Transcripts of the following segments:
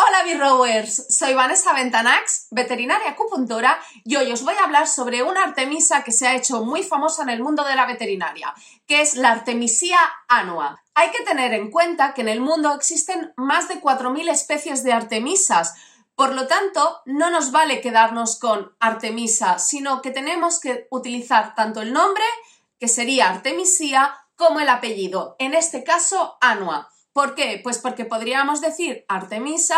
Hola B-Rowers, soy Vanessa Ventanax, veterinaria acupuntora, y hoy os voy a hablar sobre una artemisa que se ha hecho muy famosa en el mundo de la veterinaria, que es la Artemisia annua. Hay que tener en cuenta que en el mundo existen más de 4.000 especies de artemisas, por lo tanto, no nos vale quedarnos con Artemisa, sino que tenemos que utilizar tanto el nombre, que sería Artemisia, como el apellido, en este caso Annua. ¿Por qué? Pues porque podríamos decir Artemisa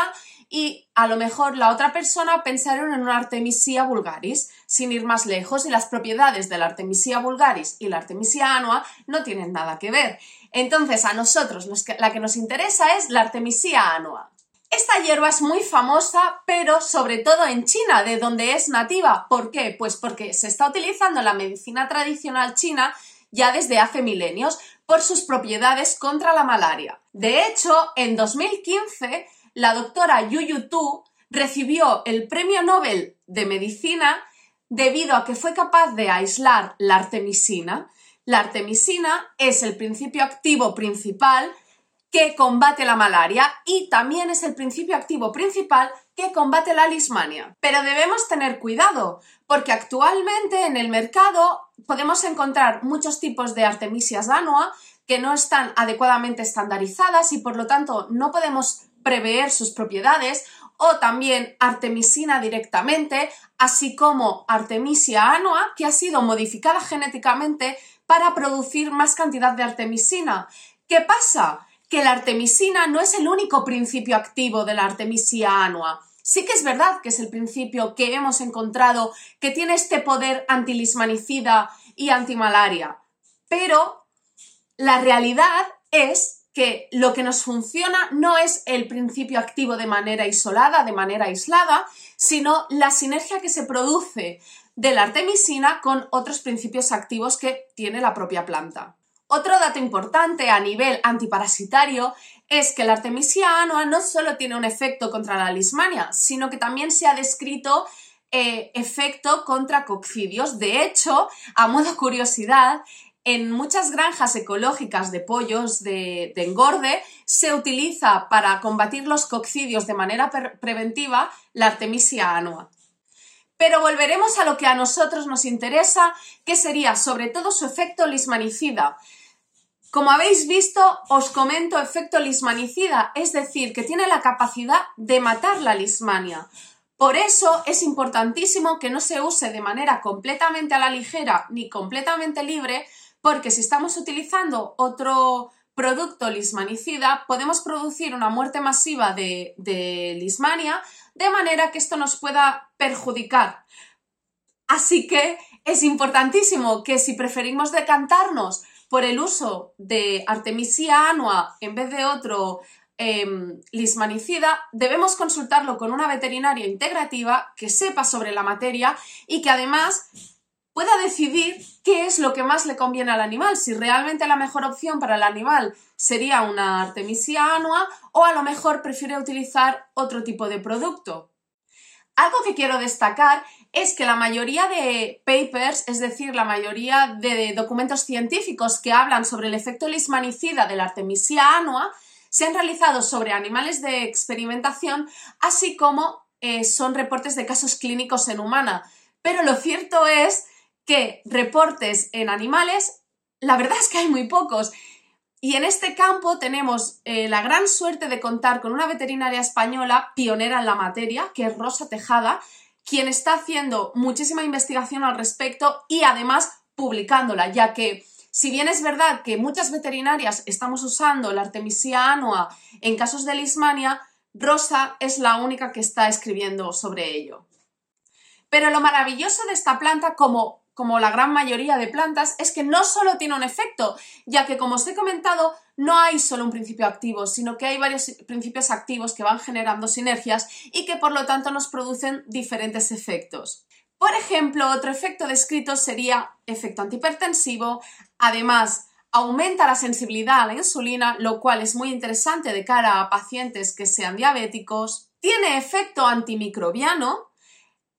y a lo mejor la otra persona pensaron en una Artemisia vulgaris, sin ir más lejos, y las propiedades de la Artemisia vulgaris y la Artemisia annua no tienen nada que ver. Entonces, a nosotros la que nos interesa es la Artemisia annua. Esta hierba es muy famosa, pero sobre todo en China, de donde es nativa. ¿Por qué? Pues porque se está utilizando en la medicina tradicional china ya desde hace milenios por sus propiedades contra la malaria. De hecho, en 2015, la doctora Yu Yu Tu recibió el Premio Nobel de Medicina debido a que fue capaz de aislar la artemisina. La artemisina es el principio activo principal que combate la malaria y también es el principio activo principal combate la lismania. Pero debemos tener cuidado porque actualmente en el mercado podemos encontrar muchos tipos de Artemisia annua que no están adecuadamente estandarizadas y por lo tanto no podemos prever sus propiedades o también artemisina directamente, así como Artemisia annua que ha sido modificada genéticamente para producir más cantidad de artemisina. ¿Qué pasa? que la artemisina no es el único principio activo de la artemisia annua. Sí que es verdad que es el principio que hemos encontrado que tiene este poder antilismanicida y antimalaria, pero la realidad es que lo que nos funciona no es el principio activo de manera isolada, de manera aislada, sino la sinergia que se produce de la artemisina con otros principios activos que tiene la propia planta. Otro dato importante a nivel antiparasitario es que la Artemisia annua no solo tiene un efecto contra la lismania, sino que también se ha descrito eh, efecto contra coccidios. De hecho, a modo curiosidad, en muchas granjas ecológicas de pollos de, engorde se utiliza para combatir los coccidios de manera preventiva la Artemisia annua. Pero volveremos a lo que a nosotros nos interesa, que sería sobre todo su efecto lismanicida. Como habéis visto, os comento efecto lismanicida, es decir, que tiene la capacidad de matar la lismania. Por eso es importantísimo que no se use de manera completamente a la ligera ni completamente libre, porque si estamos utilizando otro producto lismanicida, podemos producir una muerte masiva de, de lismania, de manera que esto nos pueda perjudicar. Así que es importantísimo que si preferimos decantarnos por el uso de Artemisia annua en vez de otro em, lismanicida, debemos consultarlo con una veterinaria integrativa que sepa sobre la materia y que además pueda decidir qué es lo que más le conviene al animal, si realmente la mejor opción para el animal sería una Artemisia annua o a lo mejor prefiere utilizar otro tipo de producto. Algo que quiero destacar es que la mayoría de papers, es decir, la mayoría de documentos científicos que hablan sobre el efecto lismanicida de la Artemisia annua, se han realizado sobre animales de experimentación, así como eh, son reportes de casos clínicos en humana. Pero lo cierto es que reportes en animales, la verdad es que hay muy pocos. Y en este campo tenemos eh, la gran suerte de contar con una veterinaria española pionera en la materia, que es Rosa Tejada, quien está haciendo muchísima investigación al respecto y además publicándola, ya que si bien es verdad que muchas veterinarias estamos usando la Artemisia annua en casos de lismania, Rosa es la única que está escribiendo sobre ello. Pero lo maravilloso de esta planta, como como la gran mayoría de plantas, es que no solo tiene un efecto, ya que como os he comentado, no hay solo un principio activo, sino que hay varios principios activos que van generando sinergias y que por lo tanto nos producen diferentes efectos. Por ejemplo, otro efecto descrito sería efecto antihipertensivo, además aumenta la sensibilidad a la insulina, lo cual es muy interesante de cara a pacientes que sean diabéticos, tiene efecto antimicrobiano,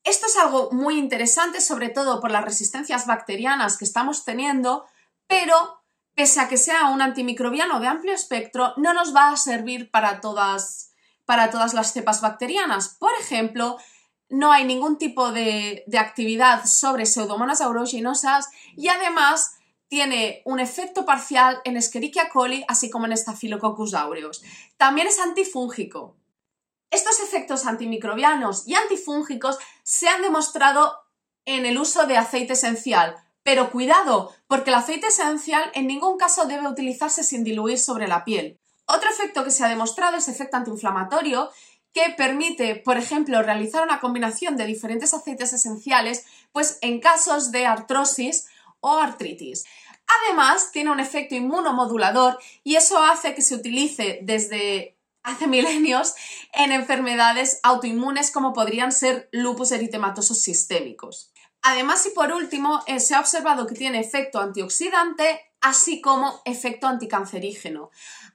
esto es algo muy interesante, sobre todo por las resistencias bacterianas que estamos teniendo, pero pese a que sea un antimicrobiano de amplio espectro, no nos va a servir para todas, para todas las cepas bacterianas. Por ejemplo, no hay ningún tipo de, actividad sobre Pseudomonas aeruginosa y además tiene un efecto parcial en Escherichia coli, así como en Staphylococcus aureus. También es antifúngico. Estos efectos antimicrobianos y antifúngicos se han demostrado en el uso de aceite esencial, pero cuidado, porque el aceite esencial en ningún caso debe utilizarse sin diluir sobre la piel. Otro efecto que se ha demostrado es efecto antiinflamatorio que permite, por ejemplo, realizar una combinación de diferentes aceites esenciales, pues en casos de artrosis o artritis. Además, tiene un efecto inmunomodulador y eso hace que se utilice desde hace milenios en enfermedades autoinmunes como podrían ser lupus eritematosos sistémicos. Además, y por último, eh, se ha observado que tiene efecto antioxidante, así como efecto anticancerígeno.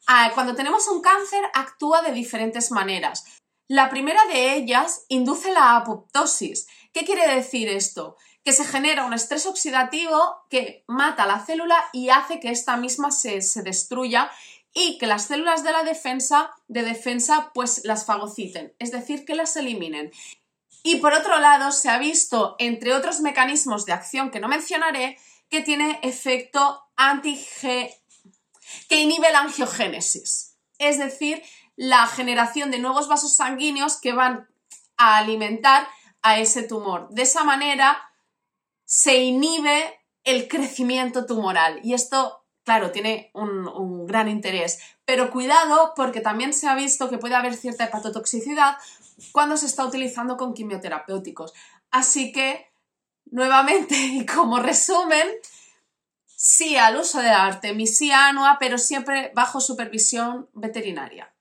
Ah, cuando tenemos un cáncer, actúa de diferentes maneras. La primera de ellas induce la apoptosis. ¿Qué quiere decir esto? que se genera un estrés oxidativo que mata la célula y hace que esta misma se, destruya y que las células de la defensa, de defensa, pues las fagociten, es decir, que las eliminen. Y por otro lado, se ha visto, entre otros mecanismos de acción que no mencionaré, que tiene efecto anti que inhibe la angiogénesis, es decir, la generación de nuevos vasos sanguíneos que van a alimentar a ese tumor. De esa manera, se inhibe el crecimiento tumoral. Y esto, claro, tiene un, gran interés. Pero cuidado porque también se ha visto que puede haber cierta hepatotoxicidad cuando se está utilizando con quimioterapéuticos. Así que, nuevamente, y como resumen, sí al uso de la artemisia anua, pero siempre bajo supervisión veterinaria.